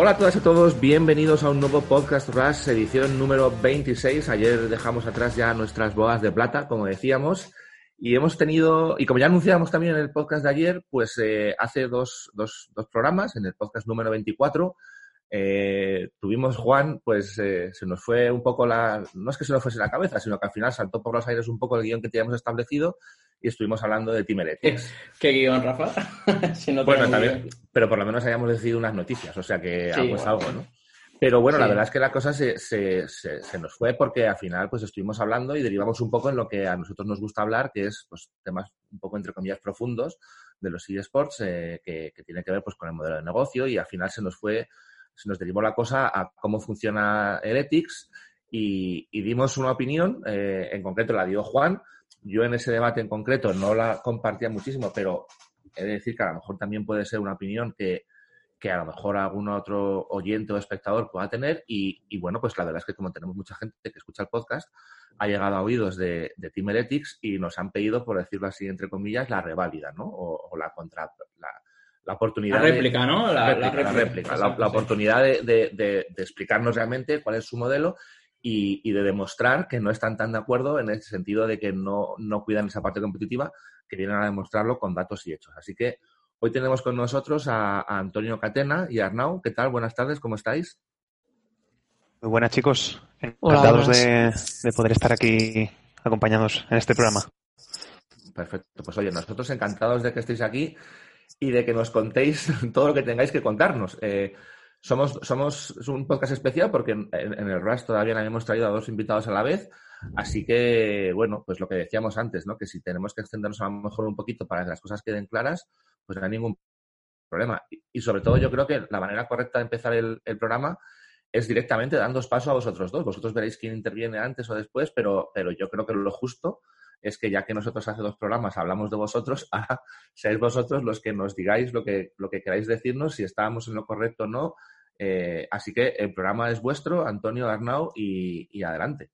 Hola a todas y a todos, bienvenidos a un nuevo podcast Rush, edición número 26. Ayer dejamos atrás ya nuestras bodas de plata, como decíamos, y hemos tenido, y como ya anunciamos también en el podcast de ayer, pues eh, hace dos, dos, dos, programas, en el podcast número 24, eh, tuvimos Juan, pues eh, se nos fue un poco la, no es que se nos fuese la cabeza, sino que al final saltó por los aires un poco el guion que teníamos establecido y estuvimos hablando de Team Heretics. ¿Qué guion, Rafa? si no bueno, también, pero por lo menos hayamos decidido unas noticias, o sea que sí, algo es algo, ¿no? Pero bueno, sí. la verdad es que la cosa se, se, se, se, nos fue porque al final pues estuvimos hablando y derivamos un poco en lo que a nosotros nos gusta hablar, que es pues temas un poco entre comillas profundos de los eSports eh, que, que tienen que ver pues con el modelo de negocio y al final se nos fue, se nos derivó la cosa a cómo funciona Heretics y, y dimos una opinión, eh, en concreto la dio Juan, yo en ese debate en concreto no la compartía muchísimo, pero he de decir que a lo mejor también puede ser una opinión que, que a lo mejor algún otro oyente o espectador pueda tener. Y, y, bueno, pues la verdad es que como tenemos mucha gente que escucha el podcast, ha llegado a oídos de, de Team Heretics y nos han pedido, por decirlo así, entre comillas, la reválida, ¿no? O, o la contra... La, la oportunidad la réplica, de, ¿no? La, réplica, la, réplica, la, réplica, la, la oportunidad de, de, de, explicarnos realmente cuál es su modelo y, y, de demostrar que no están tan de acuerdo en el sentido de que no, no cuidan esa parte competitiva, que vienen a demostrarlo con datos y hechos. Así que hoy tenemos con nosotros a, a Antonio Catena y a Arnau. ¿Qué tal? Buenas tardes, ¿cómo estáis? Muy buenas, chicos. Encantados Hola, de, de, poder estar aquí acompañados en este programa. Perfecto. Pues oye, nosotros encantados de que estéis aquí y de que nos contéis todo lo que tengáis que contarnos. Eh, somos, somos un podcast especial porque en, en el RAS todavía hemos traído a dos invitados a la vez. Así que, bueno, pues lo que decíamos antes, ¿no? Que si tenemos que extendernos a lo mejor un poquito para que las cosas queden claras, pues no hay ningún problema. Y, y sobre todo yo creo que la manera correcta de empezar el, el programa es directamente dando paso a vosotros dos. Vosotros veréis quién interviene antes o después, pero, pero yo creo que lo justo es que ya que nosotros hace dos programas hablamos de vosotros, ahora seáis vosotros los que nos digáis lo que, lo que queráis decirnos, si estábamos en lo correcto o no. Eh, así que el programa es vuestro, Antonio Arnau, y, y adelante.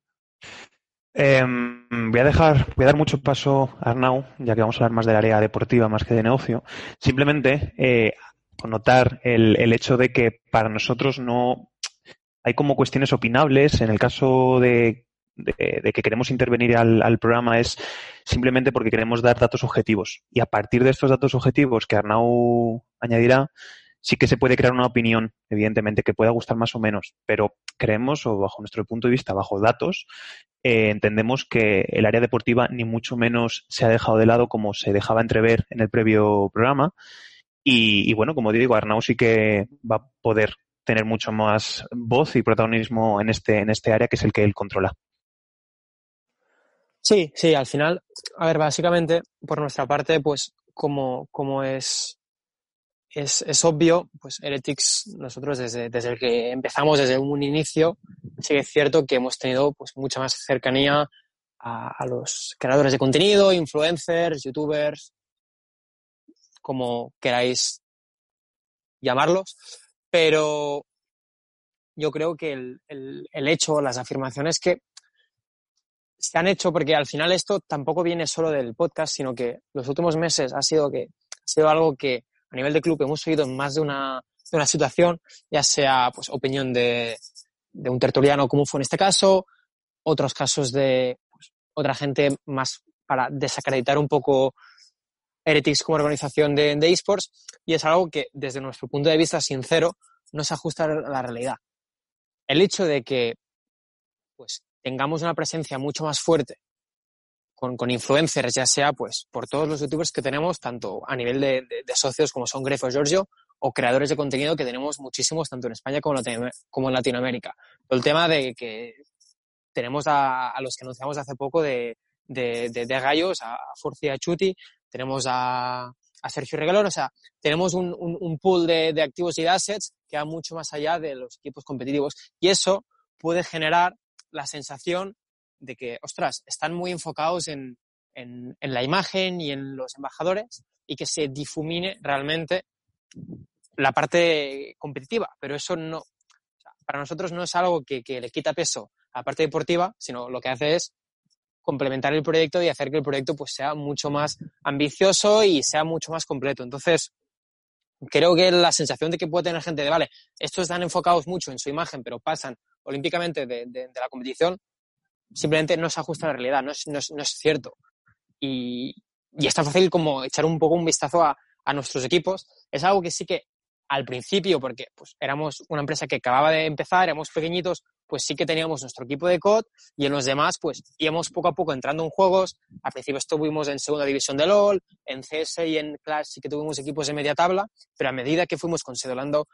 Eh, voy a dejar, voy a dar mucho paso a Arnau, ya que vamos a hablar más del área deportiva más que de negocio. Simplemente eh, connotar el, el hecho de que para nosotros no hay como cuestiones opinables. En el caso de de, que queremos intervenir al, al, programa es simplemente porque queremos dar datos objetivos. Y a partir de estos datos objetivos que Arnau añadirá, sí que se puede crear una opinión, evidentemente, que pueda gustar más o menos, pero creemos, o bajo nuestro punto de vista, bajo datos, eh, entendemos que el área deportiva ni mucho menos se ha dejado de lado como se dejaba entrever en el previo programa. Y, y bueno, como digo, Arnau sí que va a poder tener mucho más voz y protagonismo en este, en este área que es el que él controla. Sí, sí, al final, a ver, básicamente, por nuestra parte, pues como, como es, es, es obvio, pues Heretics, nosotros desde, desde el que empezamos, desde un inicio, sí que es cierto que hemos tenido pues mucha más cercanía a, a los creadores de contenido, influencers, youtubers, como queráis llamarlos, pero yo creo que el, el, el hecho, las afirmaciones que se han hecho porque al final esto tampoco viene solo del podcast, sino que los últimos meses ha sido que ha sido algo que a nivel de club hemos oído en más de una, de una situación, ya sea pues opinión de, de un tertuliano como fue en este caso, otros casos de pues, otra gente más para desacreditar un poco Heretics como organización de, de esports y es algo que desde nuestro punto de vista sincero no se ajusta a la realidad. El hecho de que pues tengamos una presencia mucho más fuerte con, con, influencers, ya sea pues por todos los youtubers que tenemos, tanto a nivel de, socios como son Grefo Giorgio, o creadores de contenido que tenemos muchísimos, tanto en España como como en Latinoamérica. El tema de que tenemos a, los que anunciamos hace poco de, de, de, Gallos, a Forci a Chuti, tenemos a, a Sergio Regalón, o sea, tenemos un, un, un pool de, de activos y de assets que va mucho más allá de los equipos competitivos y eso puede generar la sensación de que, ostras, están muy enfocados en, en, la imagen y en los embajadores y que se difumine realmente la parte competitiva. Pero eso no, para nosotros no es algo que, que, le quita peso a la parte deportiva, sino lo que hace es complementar el proyecto y hacer que el proyecto pues sea mucho más ambicioso y sea mucho más completo. Entonces, creo que la sensación de que puede tener gente de, vale, estos están enfocados mucho en su imagen, pero pasan olímpicamente de, de, la competición, simplemente no se ajusta a la realidad, no es, no es, no es cierto. Y, y, es tan fácil como echar un poco un vistazo a, a, nuestros equipos. Es algo que sí que al principio, porque pues, éramos una empresa que acababa de empezar, éramos pequeñitos, pues sí que teníamos nuestro equipo de COD y en los demás pues íbamos poco a poco entrando en juegos. Al principio estuvimos en segunda división de LOL, en CS y en Clash sí que tuvimos equipos de media tabla, pero a medida que fuimos consolidando,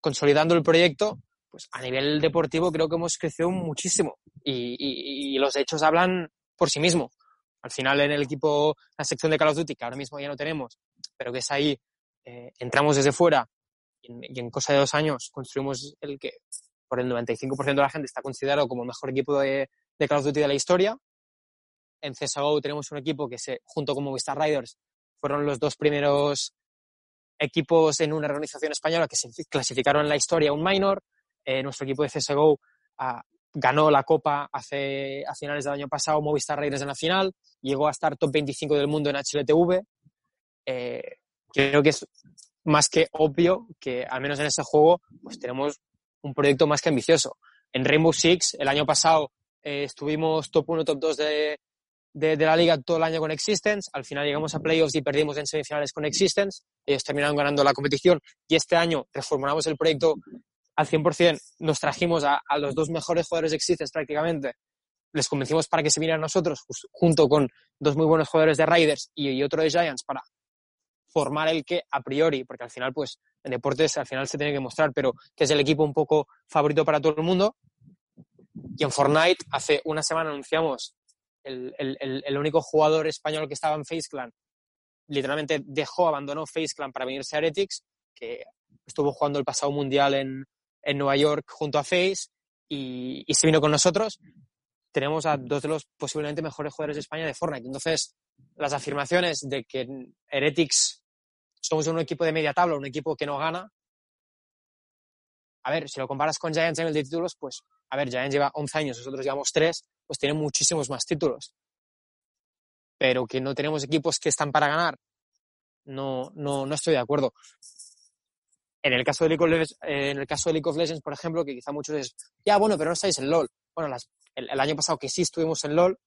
consolidando el proyecto, pues a nivel deportivo creo que hemos crecido muchísimo y, los hechos hablan por sí mismos. Al final en el equipo, la sección de Call of Duty, que ahora mismo ya no tenemos, pero que es ahí, eh, entramos desde fuera y en cosa de dos años construimos el que por el 95% de la gente está considerado como el mejor equipo de, de Call of Duty de la historia. En CSGO tenemos un equipo que se, junto con Movistar Riders fueron los dos primeros equipos en una organización española que se clasificaron en la historia un minor. Eh, nuestro equipo de CSGO ah, ganó la Copa hace, a finales del año pasado, Movistar Raiders en la final, llegó a estar top 25 del mundo en HLTV. Eh, creo que es más que obvio que, al menos en ese juego, pues tenemos un proyecto más que ambicioso. En Rainbow Six, el año pasado eh, estuvimos top 1, top 2 de, de, la liga todo el año con Existence. Al final llegamos a playoffs y perdimos en semifinales con Existence. Ellos terminaron ganando la competición y este año reformulamos el proyecto al 100%. Nos trajimos a, a los dos mejores jugadores de Existence prácticamente. Les convencimos para que se vinieran nosotros, junto con dos muy buenos jugadores de Riders y otro de Giants, para formar el que a priori, porque al final, pues, en deportes al final se tiene que mostrar, pero que es el equipo un poco favorito para todo el mundo. Y en Fortnite, hace una semana anunciamos el, el, el único jugador español que estaba en Face Clan, literalmente dejó, abandonó Face Clan para venirse a Heretics, que estuvo jugando el pasado mundial en, en Nueva York junto a Face y, y, se vino con nosotros. Tenemos a dos de los posiblemente mejores jugadores de España de Fortnite. Entonces, las afirmaciones de que Heretics somos un equipo de media tabla, un equipo que no gana. A ver, si lo comparas con Giants en el de títulos, pues, a ver, Giants lleva 11 años, nosotros llevamos 3, pues tienen muchísimos más títulos. Pero que no tenemos equipos que están para ganar, no, no, no estoy de acuerdo. En el, caso de League of Legends, en el caso de League of Legends, por ejemplo, que quizá muchos dicen, ya, bueno, pero no estáis en LOL. Bueno, las, el, año pasado que sí estuvimos en LOL,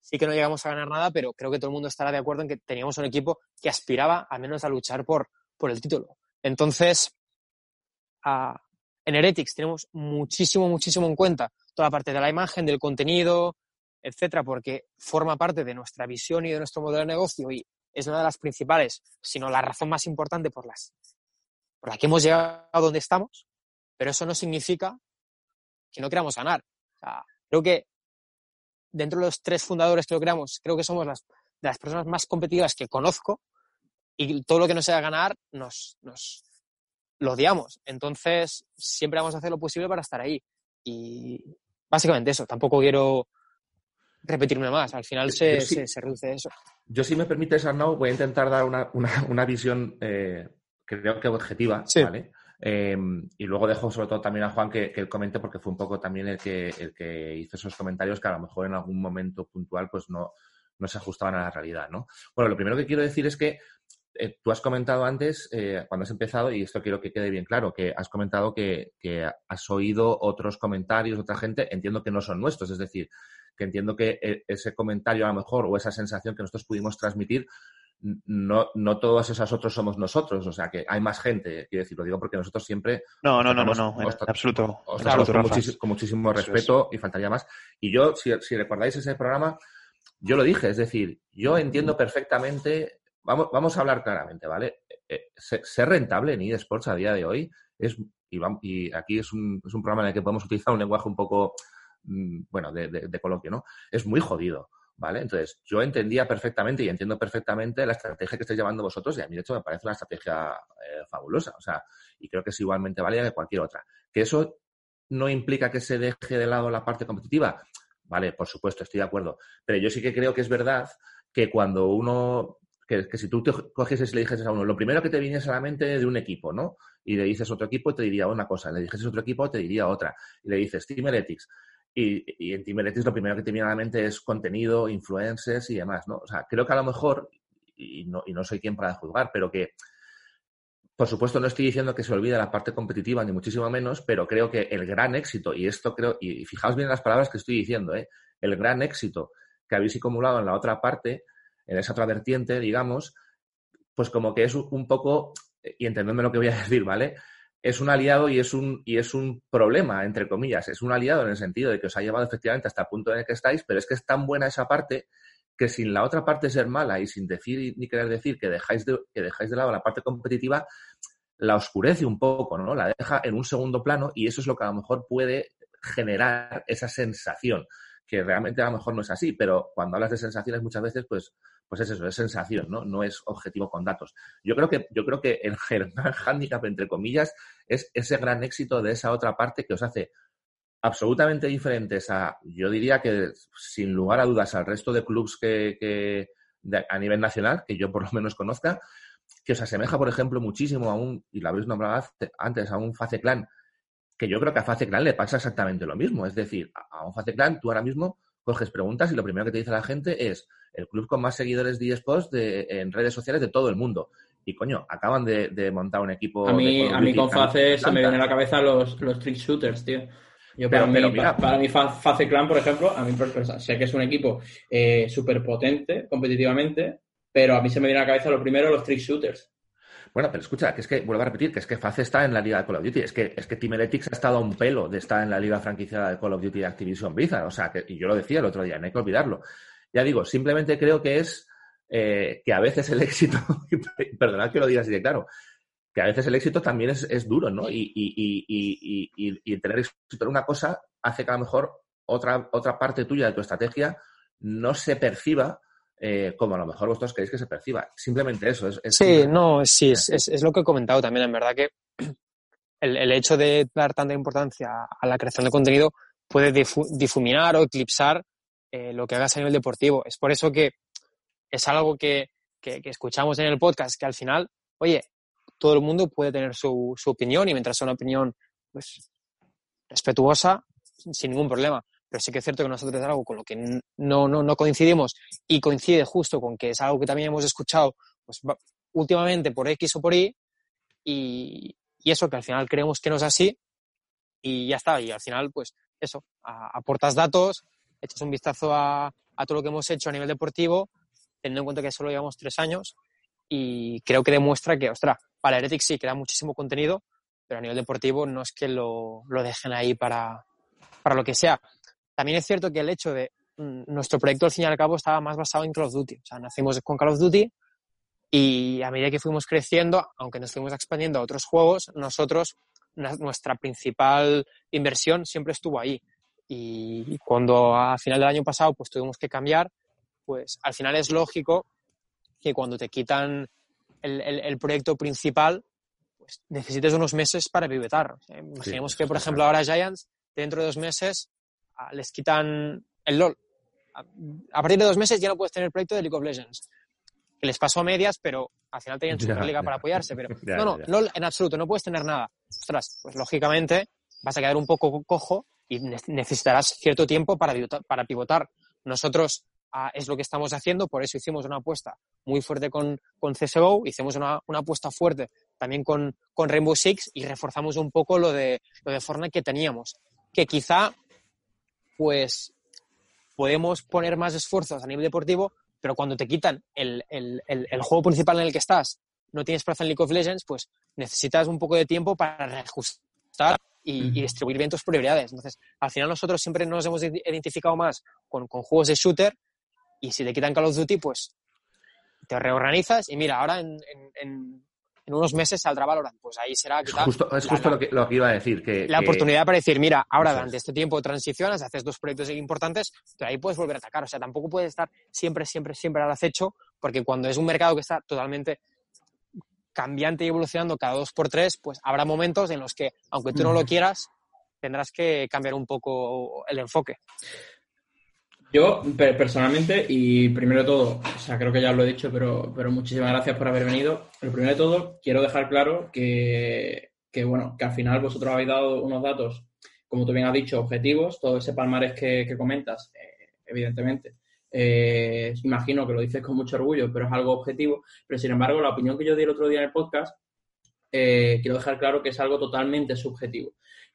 sí que no llegamos a ganar nada, pero creo que todo el mundo estará de acuerdo en que teníamos un equipo que aspiraba al menos a luchar por, por el título. Entonces, en Heretics tenemos muchísimo, muchísimo en cuenta toda la parte de la imagen, del contenido, etcétera, porque forma parte de nuestra visión y de nuestro modelo de negocio y es una de las principales, sino la razón más importante por, las, por la que hemos llegado a donde estamos, pero eso no significa que no queramos ganar. Sea, creo que dentro de los tres fundadores que lo creamos, creo que somos las, de las personas más competitivas que conozco y todo lo que no sea ganar nos, nos lo odiamos. Entonces, siempre vamos a hacer lo posible para estar ahí. Y básicamente eso, tampoco quiero repetirme más, al final se, sí, se, reduce eso. Yo, si me permites, Arnau, voy a intentar dar una, una, una visión, eh, creo que objetiva, sí. ¿vale? Eh, y luego dejo sobre todo también a Juan que, que, comente porque fue un poco también el que, el que hizo esos comentarios que a lo mejor en algún momento puntual pues no, no se ajustaban a la realidad, ¿no? Bueno, lo primero que quiero decir es que eh, tú has comentado antes, eh, cuando has empezado, y esto quiero que quede bien claro, que has comentado que, que, has oído otros comentarios, otra gente, entiendo que no son nuestros, es decir, que entiendo que eh, ese comentario a lo mejor o esa sensación que nosotros pudimos transmitir no, no todos esos otros somos nosotros, o sea que hay más gente, quiero decir, lo digo porque nosotros siempre... No, no, no, no, no, en absoluto. Os con, muchísimo, con, muchísimo respeto es. y faltaría más. Y yo, si, si, recordáis ese programa, yo lo dije, es decir, yo entiendo perfectamente, vamos, vamos a hablar claramente, ¿vale? Eh, ser rentable en eSports a día de hoy es, y, vamos, y aquí es un, es un programa en el que podemos utilizar un lenguaje un poco, mm, bueno, de, de, de coloquio, ¿no? Es muy jodido. ¿Vale? Entonces, yo entendía perfectamente y entiendo perfectamente la estrategia que estáis llevando vosotros y a mí, de hecho, me parece una estrategia eh, fabulosa. O sea, y creo que es igualmente válida que cualquier otra. Que eso no implica que se deje de lado la parte competitiva. Vale, por supuesto, estoy de acuerdo. Pero yo sí que creo que es verdad que cuando uno, que, si tú te cogieses y le dijeses a uno, lo primero que te viniese a la mente de un equipo, ¿no? Y le dices otro equipo, te diría una cosa. Le dices otro equipo, te diría otra. Y le dices Team y, y en Team Heretics lo primero que te viene la mente es contenido, influencers y demás, ¿no? O sea, creo que a lo mejor, y no, y no soy quien para juzgar, pero que por supuesto, no estoy diciendo que se olvide la parte competitiva, ni muchísimo menos, pero creo que el gran éxito, y esto creo, y fijaos bien las palabras que estoy diciendo, ¿eh? el gran éxito que habéis acumulado en la otra parte, en esa otra vertiente, digamos, pues como que es un poco, y entendedme lo que voy a decir, ¿vale? Es un aliado y es un, y es un problema, entre comillas. Es un aliado en el sentido de que os ha llevado efectivamente hasta el punto en el que estáis, pero es que es tan buena esa parte que sin la otra parte ser mala y sin decir ni querer decir que dejáis de, que dejáis de lado la parte competitiva, la oscurece un poco, ¿no? La deja en un segundo plano y eso es lo que a lo mejor puede generar esa sensación, que realmente a lo mejor no es así, pero cuando hablas de sensaciones muchas veces, pues, pues es eso, es sensación, ¿no? No es objetivo con datos. Yo creo que, yo creo que el, el gran entre comillas, es ese gran éxito de esa otra parte que os hace absolutamente diferentes a, yo diría que sin lugar a dudas, al resto de clubs que, a nivel nacional, que yo por lo menos conozca, que os asemeja, por ejemplo, muchísimo a un, y lo habéis nombrado antes, a un Face Clan, que yo creo que a Face Clan le pasa exactamente lo mismo. Es decir, a un Face Clan tú ahora mismo coges preguntas y lo primero que te dice la gente es el club con más seguidores de eSports de, en redes sociales de todo el mundo. Y coño, acaban de, montar un equipo. A mí, a mí con Face se me viene a la cabeza los, los trick shooters, tío. Yo para, mí, para, mí, Face Clan, por ejemplo, a mí sé que es un equipo eh, súper potente competitivamente, pero a mí se me viene a la cabeza lo primero los trick shooters. Bueno, pero escucha, que es que, vuelvo a repetir, que es que Face está en la liga de Call of Duty. Es que, es que Team ha estado a un pelo de estar en la liga franquiciada de Call of Duty de Activision Blizzard. O sea, que, y yo lo decía el otro día, no hay que olvidarlo. Ya digo, simplemente creo que es eh, que a veces el éxito, perdonad que lo diga así de claro, que a veces el éxito también es, es duro, ¿no? Y, y, y, y, tener éxito en una cosa hace que a lo mejor otra, otra parte tuya de tu estrategia no se perciba eh, como a lo mejor vosotros queréis que se perciba. Simplemente eso. Es, sí, no, sí, es, es, lo que he comentado también. En verdad que el, el, hecho de dar tanta importancia a la creación de contenido puede difuminar o eclipsar eh, lo que hagas a nivel deportivo. Es por eso que es algo que, que, escuchamos en el podcast, que al final, oye, todo el mundo puede tener su, su opinión y mientras sea una opinión pues, respetuosa, sin ningún problema. Pero sí que es cierto que nosotros es algo con lo que no, no, no coincidimos y coincide justo con que es algo que también hemos escuchado pues, últimamente por X o por Y y, y, eso que al final creemos que no es así y ya está. Y al final, pues eso, aportas datos, echas un vistazo a, a todo lo que hemos hecho a nivel deportivo, teniendo en cuenta que solo llevamos tres años y creo que demuestra que, ostras, para Heretics sí queda muchísimo contenido, pero a nivel deportivo no es que lo, lo dejen ahí para, para, lo que sea. También es cierto que el hecho de mm, nuestro proyecto al fin y al cabo estaba más basado en Call of Duty. O sea, nacimos con Call of Duty y a medida que fuimos creciendo, aunque nos fuimos expandiendo a otros juegos, nosotros, nuestra principal inversión siempre estuvo ahí. Y cuando a final del año pasado pues tuvimos que cambiar, pues al final es lógico que cuando te quitan el, el, proyecto principal, pues necesites unos meses para pivotar. imaginemos que, por ejemplo, ahora Giants, dentro de dos meses, ah, les quitan el LOL. A partir de dos meses ya no puedes tener el proyecto de League of Legends. Que les pasó a medias, pero al final tenían Superliga para apoyarse. Pero no, no, LOL en absoluto, no puedes tener nada. Ostras, pues lógicamente vas a quedar un poco cojo y necesitarás cierto tiempo para, pivotar. Nosotros es lo que estamos haciendo, por eso hicimos una apuesta muy fuerte con, con CSGO, hicimos una, apuesta fuerte también con, con, Rainbow Six y reforzamos un poco lo de, lo de Fortnite que teníamos, que quizá pues podemos poner más esfuerzos a nivel deportivo, pero cuando te quitan el, el, el, juego principal en el que estás, no tienes plaza en League of Legends, pues necesitas un poco de tiempo para reajustar y, y, distribuir bien tus prioridades. Entonces, al final nosotros siempre nos hemos identificado más con, con juegos de shooter y si te quitan Call of Duty, pues te reorganizas y mira, ahora en, en, en unos meses saldrá Valorant. Pues ahí será Es justo, es justo lo, que, lo, que, iba a decir. Que, la oportunidad para decir, mira, ahora durante este tiempo transicionas, haces dos proyectos importantes, pero ahí puedes volver a atacar. O sea, tampoco puedes estar siempre, siempre, siempre al acecho, porque cuando es un mercado que está totalmente cambiante y evolucionando cada dos por tres, pues habrá momentos en los que, aunque tú no lo quieras, tendrás que cambiar un poco el enfoque. Yo, personalmente, y primero de todo, o sea, creo que ya lo he dicho, pero, pero muchísimas gracias por haber venido. Pero primero de todo, quiero dejar claro que, que, bueno, que al final vosotros habéis dado unos datos, como tú bien has dicho, objetivos, todo ese palmarés que, que comentas, eh, evidentemente. Eh, imagino que lo dices con mucho orgullo, pero es algo objetivo. Pero sin embargo, la opinión que yo di el otro día en el podcast eh, quiero dejar claro que es algo totalmente subjetivo.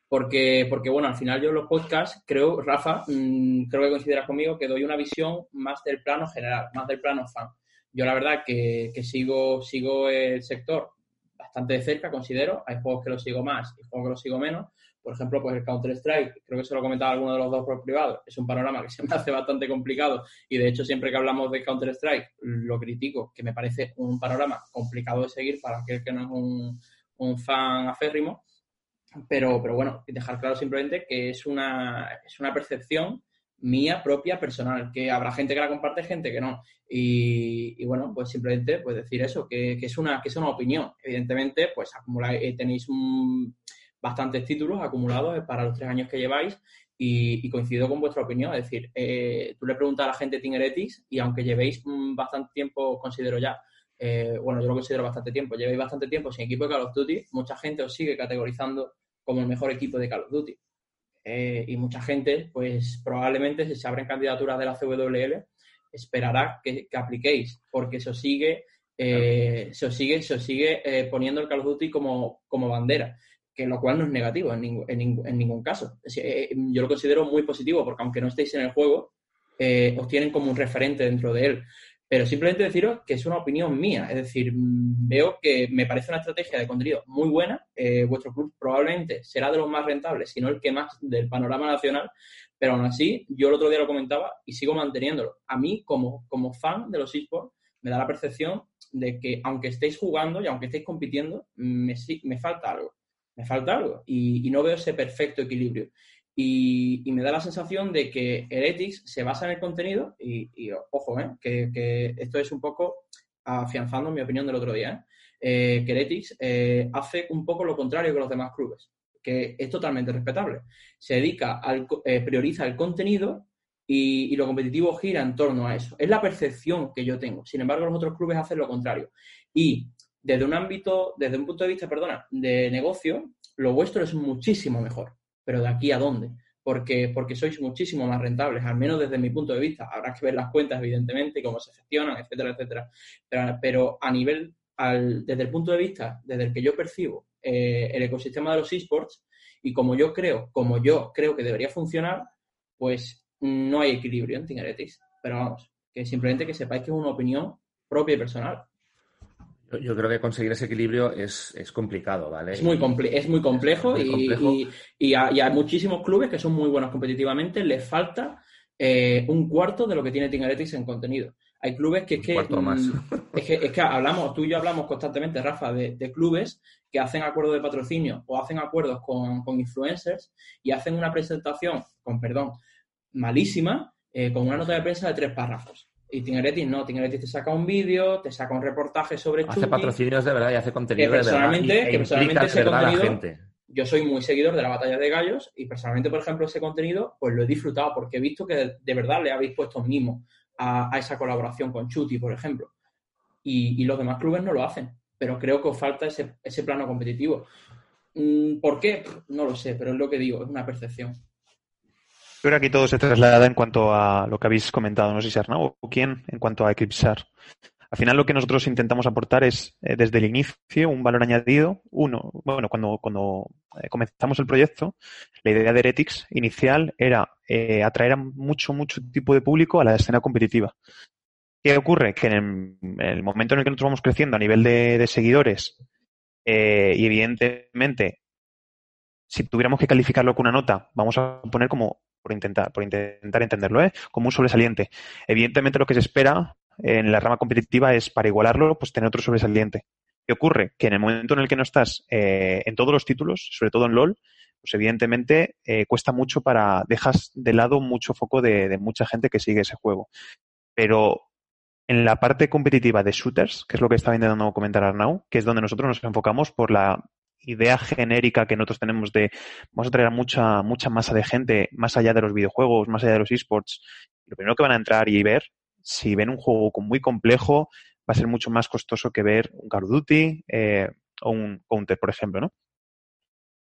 Porque, porque, bueno, al final yo en los podcasts creo, Rafa, mm, creo que consideras conmigo que doy una visión más del plano general, más del plano fan. Yo la verdad que, que sigo, sigo el sector bastante de cerca, considero. Hay juegos que los sigo más y juegos que los sigo menos. Por ejemplo, pues el Counter-Strike, creo que se lo comentaba alguno de los dos por privado, es un panorama que se me hace bastante complicado y de hecho siempre que hablamos de Counter-Strike lo critico, que me parece un panorama complicado de seguir para aquel que no es un, un fan aférrimo. Pero, pero bueno, dejar claro simplemente que es una, es una percepción mía propia personal, que habrá gente que la comparte, gente que no. Y, bueno, pues simplemente pues decir eso, que, es una, que es una opinión. Evidentemente, pues eh, tenéis bastantes títulos acumulados para los tres años que lleváis y, coincido con vuestra opinión. Es decir, eh, tú le preguntas a la gente Team Heretics y aunque llevéis bastante tiempo, considero ya, eh, bueno, yo lo considero bastante tiempo, llevéis bastante tiempo sin equipo de Call of Duty, mucha gente os sigue categorizando como el mejor equipo de Call of Duty. Eh, y mucha gente, pues probablemente si se abren candidaturas de la CWL, esperará que, apliquéis, porque se os sigue, eh, se sigue, se sigue eh, poniendo el Call of Duty como, como bandera, que lo cual no es negativo en, en, ningún caso. yo lo considero muy positivo, porque aunque no estéis en el juego, os tienen como un referente dentro de él. Pero simplemente deciros que es una opinión mía. Es decir, mm, veo que me parece una estrategia de contenido muy buena. Eh, vuestro club probablemente será de los más rentables, si no el que más del panorama nacional. Pero aún así, yo el otro día lo comentaba y sigo manteniéndolo. A mí, como, como fan de los esports, me da la percepción de que aunque estéis jugando y aunque estéis compitiendo, me, me falta algo. Me falta algo. Y, y no veo ese perfecto equilibrio. Y, me da la sensación de que Heretics se basa en el contenido y, ojo, eh, que, esto es un poco afianzando mi opinión del otro día, eh, que Heretics eh, hace un poco lo contrario que los demás clubes, que es totalmente respetable. Se dedica, al, prioriza el contenido y, lo competitivo gira en torno a eso. Es la percepción que yo tengo. Sin embargo, los otros clubes hacen lo contrario. Y desde un ámbito, desde un punto de vista, perdona, de negocio, lo vuestro es muchísimo mejor pero ¿de aquí a dónde? Porque, porque sois muchísimo más rentables, al menos desde mi punto de vista. Habrá que ver las cuentas, evidentemente, cómo se gestionan, etcétera, etcétera. Pero, a nivel, desde el punto de vista, desde el que yo percibo eh, el ecosistema de los esports, y como yo creo, como yo creo que debería funcionar, pues no hay equilibrio en Tingeretics. Pero vamos, que simplemente que sepáis que es una opinión propia y personal. Yo creo que conseguir ese equilibrio es, complicado, ¿vale? Es muy, es muy complejo, y, Y, hay muchísimos clubes que son muy buenos competitivamente, les falta eh, un cuarto de lo que tiene Team en contenido. Hay clubes que es que, mm, es que, es que hablamos, tú y yo hablamos constantemente, Rafa, de, clubes que hacen acuerdos de patrocinio o hacen acuerdos con, influencers y hacen una presentación, con perdón, malísima, eh, con una nota de prensa de tres párrafos. Y Tingeretti no, Tingeretti te saca un vídeo, te saca un reportaje sobre Hace patrocinios de verdad y hace contenido que personalmente, de verdad. que personalmente ese contenido, yo soy muy seguidor de la batalla de gallos y personalmente, por ejemplo, ese contenido, pues lo he disfrutado porque he visto que de verdad le habéis puesto mimo a, esa colaboración con Chuti, por ejemplo. Y, los demás clubes no lo hacen, pero creo que os falta ese, ese plano competitivo. Mm, ¿Por qué? No lo sé, pero es lo que digo, es una percepción. Creo que aquí todo se traslada en cuanto a lo que habéis comentado, no sé si Arnau o quién, en cuanto a Eclipsar. Al final lo que nosotros intentamos aportar es eh, desde el inicio un valor añadido. Uno, bueno, cuando, cuando eh, comenzamos el proyecto, la idea de Heretics inicial era eh, atraer a mucho, mucho tipo de público a la escena competitiva. ¿Qué ocurre? Que en el, momento en el que nosotros vamos creciendo a nivel de, seguidores y evidentemente si tuviéramos que calificarlo con una nota, vamos a poner como por intentar, por intentar entenderlo, ¿eh? como un sobresaliente. Evidentemente lo que se espera en la rama competitiva es para igualarlo, pues tener otro sobresaliente. ¿Qué ocurre? Que en el momento en el que no estás eh, en todos los títulos, sobre todo en LOL, pues evidentemente eh, cuesta mucho para, dejas de lado mucho foco de, de, mucha gente que sigue ese juego. Pero en la parte competitiva de shooters, que es lo que estaba intentando comentar Arnau, que es donde nosotros nos enfocamos por la idea genérica que nosotros tenemos de vamos a traer a mucha, mucha masa de gente más allá de los videojuegos, más allá de los esports, lo primero que van a entrar y ver, si ven un juego muy complejo, va a ser mucho más costoso que ver un Call of Duty eh, o un Counter, por ejemplo, ¿no?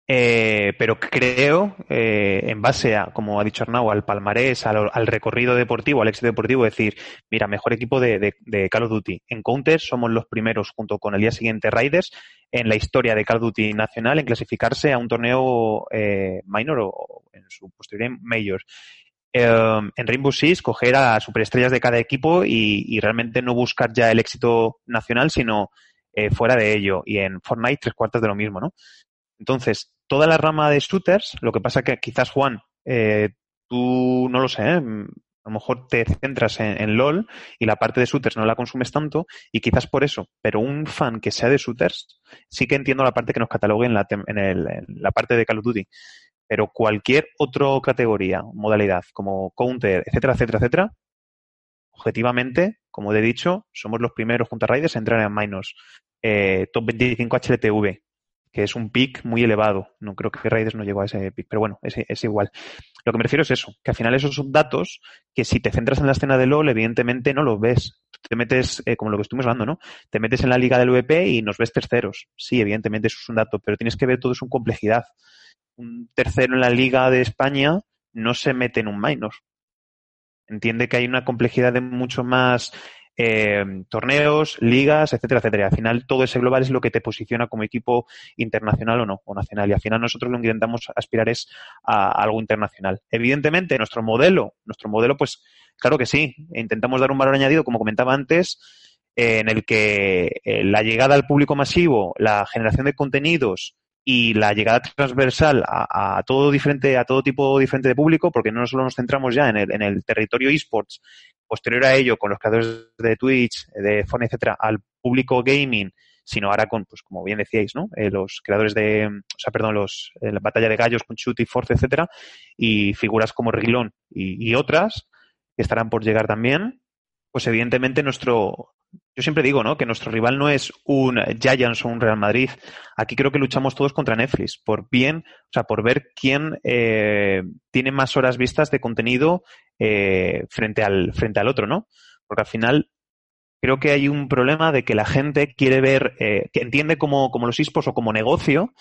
Eh, pero creo, eh, en base a, como ha dicho Arnau, al palmarés, al, recorrido deportivo, al éxito deportivo, decir, mira, mejor equipo de, Call of Duty. En Counter somos los primeros, junto con el día siguiente Raiders, en la historia de Call of Duty nacional en clasificarse a un torneo eh, minor o en su posterior mayor. en Rainbow Six coger a superestrellas de cada equipo y, y, realmente no buscar ya el éxito nacional, sino fuera de ello. Y en Fortnite tres cuartos de lo mismo, ¿no? Entonces, toda la rama de shooters, lo que pasa que quizás Juan, eh, tú no lo sé, ¿eh? a lo mejor te centras en, LOL y la parte de shooters no la consumes tanto y quizás por eso, pero un fan que sea de shooters, sí que entiendo la parte que nos catalogue en la, en, la parte de Call of Duty. Pero cualquier otra categoría, modalidad, como Counter, etcétera, etcétera, etcétera, objetivamente, como he dicho, somos los primeros junto a Raiders en entrar en Minus. Eh, top 25 HLTV, que es un pick muy elevado. No creo que Raiders no llegó a ese pick, pero bueno, es, es, igual. Lo que me refiero es eso, que al final esos son datos que si te centras en la escena de LOL, evidentemente no los ves. Te metes, eh, como lo que estuvimos hablando, ¿no? Te metes en la liga del VP y nos ves terceros. Sí, evidentemente eso es un dato, pero tienes que ver todo eso en complejidad. Un tercero en la liga de España no se mete en un minor. Entiende que hay una complejidad de mucho más eh, torneos, ligas, etcétera, etcétera. Al final todo ese global es lo que te posiciona como equipo internacional o no, o nacional. Y al final nosotros lo que intentamos aspirar es a, algo internacional. Evidentemente, nuestro modelo, nuestro modelo, pues claro que sí, intentamos dar un valor añadido, como comentaba antes, en el que eh, la llegada al público masivo, la generación de contenidos, y la llegada transversal a, todo diferente, a todo tipo diferente de público, porque no solo nos centramos ya en el, en el territorio esports, posterior a ello, con los creadores de Twitch, de Phone, etcétera, al público gaming, sino ahora con, pues como bien decíais, ¿no? Eh, los creadores de, o sea, perdón, los, eh, la batalla de gallos con Shoot y Force, etcétera, y figuras como Rilón y otras que estarán por llegar también, pues evidentemente nuestro, yo siempre digo, ¿no? Que nuestro rival no es un Giants o un Real Madrid. Aquí creo que luchamos todos contra Netflix, por bien, o sea, por ver quién eh, tiene más horas vistas de contenido eh, frente al frente al otro, ¿no? Porque al final creo que hay un problema de que la gente quiere ver, eh, que entiende como, como los esports o como negocio.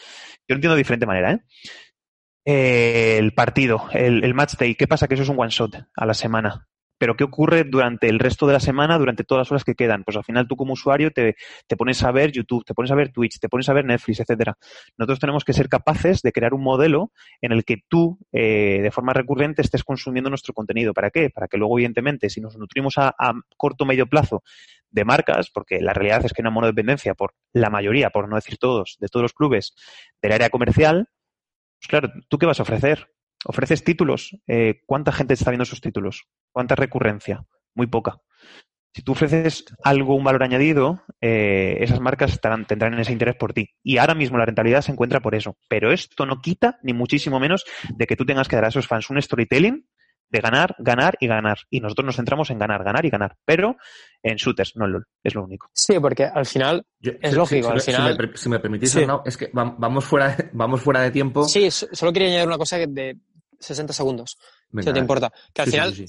Yo lo entiendo de diferente manera, ¿eh? el partido, el, el match day, ¿qué pasa? Que eso es un one shot a la semana pero ¿qué ocurre durante el resto de la semana, durante todas las horas que quedan? Pues al final tú como usuario te, pones a ver YouTube, te pones a ver Twitch, te pones a ver Netflix, etcétera. Nosotros tenemos que ser capaces de crear un modelo en el que tú, eh, de forma recurrente, estés consumiendo nuestro contenido. ¿Para qué? Para que luego, evidentemente, si nos nutrimos a, corto o medio plazo de marcas, porque la realidad es que hay una monodependencia por la mayoría, por no decir todos, de todos los clubes del área comercial, pues claro, ¿tú qué vas a ofrecer? Ofreces títulos, eh, ¿cuánta gente está viendo esos títulos? ¿Cuánta recurrencia? Muy poca. Si tú ofreces algo, un valor añadido, eh, esas marcas estarán, tendrán ese interés por ti. Y ahora mismo la rentabilidad se encuentra por eso. Pero esto no quita, ni muchísimo menos, de que tú tengas que dar a esos fans un storytelling de ganar, ganar y ganar. Y nosotros nos centramos en ganar, ganar y ganar. Pero en shooters, no en LOL. Es lo único. Sí, porque al final es lógico. al final... Si, me, permitís, es que vamos fuera, de, vamos fuera de tiempo. Sí, solo quería añadir una cosa de 60 segundos, si no te importa. Que al final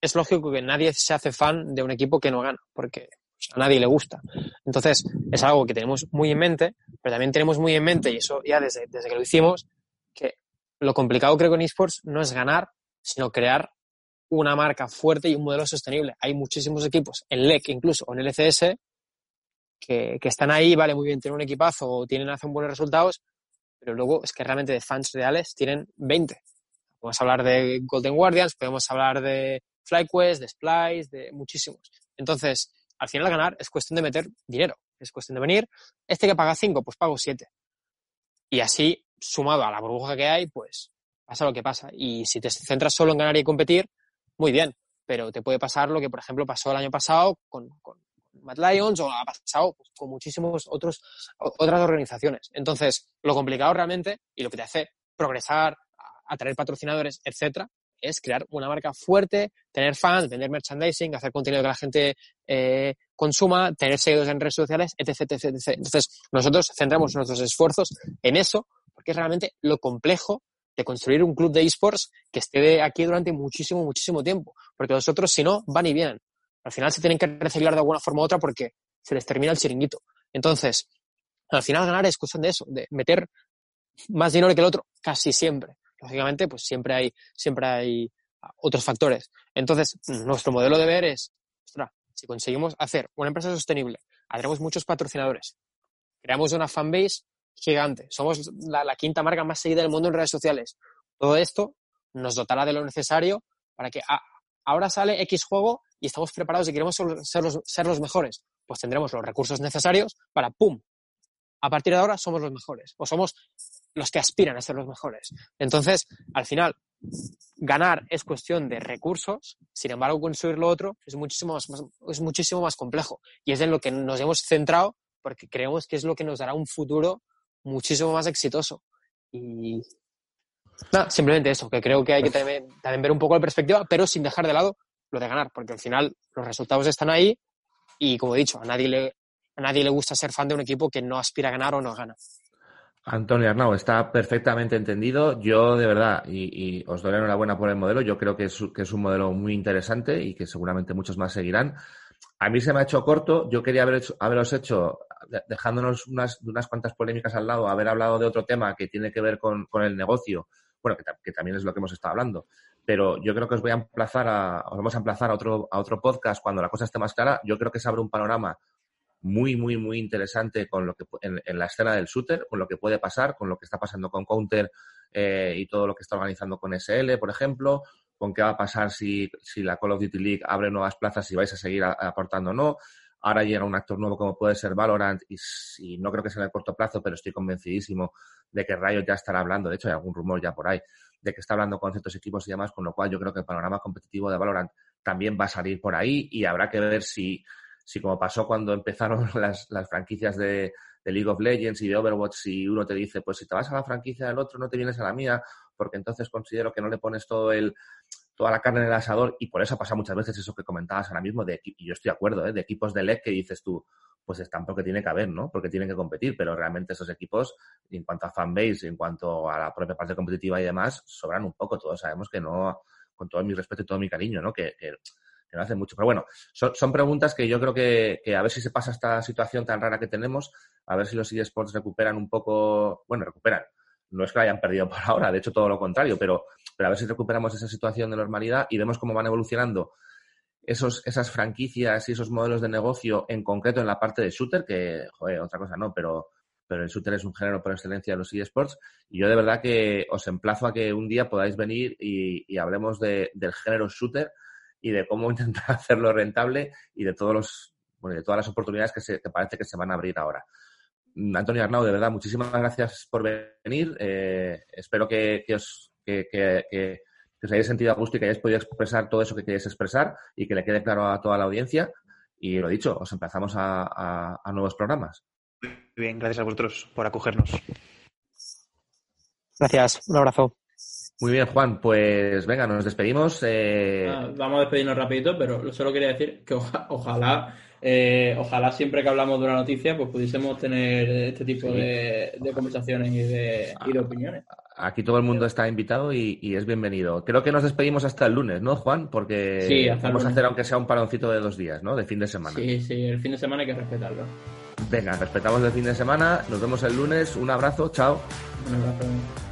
es lógico que nadie se hace fan de un equipo que no gana, porque a nadie le gusta. Entonces, es algo que tenemos muy en mente, pero también tenemos muy en mente, y eso ya desde, desde que lo hicimos, que lo complicado creo que en esports no es ganar, sino crear una marca fuerte y un modelo sostenible. Hay muchísimos equipos, en LEC incluso, o en LCS, que, que están ahí, vale, muy bien, tienen un equipazo o tienen, hacen buenos resultados, pero luego es que realmente de fans reales tienen 20. Podemos hablar de Golden Guardians, podemos hablar de FlyQuest, de Splice, de muchísimos. Entonces, al final ganar es cuestión de meter dinero, es cuestión de venir. Este que paga 5, pues pago 7. Y así, sumado a la burbuja que hay, pues pasa lo que pasa. Y si te centras solo en ganar y competir, muy bien. Pero te puede pasar lo que, por ejemplo, pasó el año pasado con, con Mad Lions o ha pasado con muchísimos otros otras organizaciones. Entonces, lo complicado realmente y lo que te hace progresar, atraer patrocinadores, etcétera, es crear una marca fuerte, tener fans, vender merchandising, hacer contenido que la gente eh, consuma, tener seguidores en redes sociales, etc, etc, etc. Entonces, nosotros centramos nuestros esfuerzos en eso, porque es realmente lo complejo de construir un club de esports que esté aquí durante muchísimo, muchísimo tiempo. Porque los otros, si no, van y vienen. Al final se tienen que reciclar de alguna forma u otra porque se les termina el chiringuito. Entonces, al final ganar es cuestión de eso, de meter más dinero que el otro, casi siempre. Lógicamente, pues siempre hay, siempre hay otros factores. Entonces, nuestro modelo de ver es, si conseguimos hacer una empresa sostenible, haremos muchos patrocinadores, creamos una fanbase gigante, somos la, quinta marca más seguida del mundo en redes sociales. Todo esto nos dotará de lo necesario para que ahora sale X juego y estamos preparados y queremos ser los, ser los mejores. Pues tendremos los recursos necesarios para, ¡pum! A partir de ahora somos los mejores o somos los que aspiran a ser los mejores. Entonces, al final, ganar es cuestión de recursos, sin embargo, construir lo otro es muchísimo más, es muchísimo más complejo. Y es en lo que nos hemos centrado porque creemos que es lo que nos dará un futuro muchísimo más exitoso. Y nada, simplemente eso, que creo que hay que también, ver un poco la perspectiva, pero sin dejar de lado lo de ganar, porque al final los resultados están ahí y, como he dicho, a nadie le, a nadie le gusta ser fan de un equipo que no aspira a ganar o no gana. Antonio Arnau, está perfectamente entendido. Yo, de verdad, y, os doy enhorabuena por el modelo, yo creo que es, un modelo muy interesante y que seguramente muchos más seguirán. A mí se me ha hecho corto. Yo quería haber hecho, haberos hecho, dejándonos unas, unas cuantas polémicas al lado, haber hablado de otro tema que tiene que ver con, con el negocio, bueno, que, que, también es lo que hemos estado hablando. Pero yo creo que os voy a emplazar a, os vamos a emplazar a otro, a otro podcast cuando la cosa esté más clara. Yo creo que se abre un panorama muy, muy, muy interesante con lo que en, la escena del shooter, con lo que puede pasar, con lo que está pasando con Counter eh, y todo lo que está organizando con SL, por ejemplo, con qué va a pasar si, si la Call of Duty League abre nuevas plazas y vais a seguir aportando o no. Ahora llega un actor nuevo como puede ser Valorant y, no creo que sea en el corto plazo, pero estoy convencidísimo de que Riot ya estará hablando, de hecho hay algún rumor ya por ahí, de que está hablando con ciertos equipos y demás, con lo cual yo creo que el panorama competitivo de Valorant también va a salir por ahí y habrá que ver si si como pasó cuando empezaron las, las franquicias de, League of Legends y de Overwatch, si uno te dice, pues si te vas a la franquicia del otro, no te vienes a la mía, porque entonces considero que no le pones todo el toda la carne en el asador y por eso pasa muchas veces eso que comentabas ahora mismo de y yo estoy de acuerdo ¿eh? de equipos de LEC que dices tú pues están porque tiene que haber no porque tienen que competir pero realmente esos equipos en cuanto a fanbase en cuanto a la propia parte competitiva y demás sobran un poco. Todos sabemos que no con todo mi respeto y todo mi cariño no que que no hace mucho. Pero bueno, son, preguntas que yo creo que, a ver si se pasa esta situación tan rara que tenemos, a ver si los eSports recuperan un poco, bueno, recuperan. No es que la hayan perdido por ahora, de hecho todo lo contrario, pero, pero a ver si recuperamos esa situación de normalidad y vemos cómo van evolucionando esos, esas franquicias y esos modelos de negocio, en concreto en la parte de shooter, que, joder, otra cosa no, pero, pero el shooter es un género por excelencia de los eSports. Y yo de verdad que os emplazo a que un día podáis venir y, hablemos del género shooter y de cómo intentar hacerlo rentable y de todos los bueno, de todas las oportunidades que, se, parece que se van a abrir ahora. Mm, Antonio Arnau, de verdad, muchísimas gracias por venir. Eh, espero que, os, que, que, os hayáis sentido a gusto y que hayáis podido expresar todo eso que queréis expresar y que le quede claro a toda la audiencia. Y lo dicho, os empezamos a, a nuevos programas. Muy bien, gracias a vosotros por acogernos. Gracias, un abrazo. Muy bien, Juan, pues venga, nos despedimos. Eh... Ah, vamos a despedirnos rapidito, pero solo quería decir que ojalá, eh, ojalá siempre que hablamos de una noticia, pues pudiésemos tener este tipo de, conversaciones y de, opiniones. Aquí todo el mundo está invitado y, es bienvenido. Creo que nos despedimos hasta el lunes, ¿no, Juan? Porque vamos a hacer aunque sea un paroncito de dos días, ¿no? De fin de semana. Sí, sí, el fin de semana hay que respetarlo. Venga, respetamos el fin de semana. Nos vemos el lunes. Un abrazo. Chao. Un abrazo.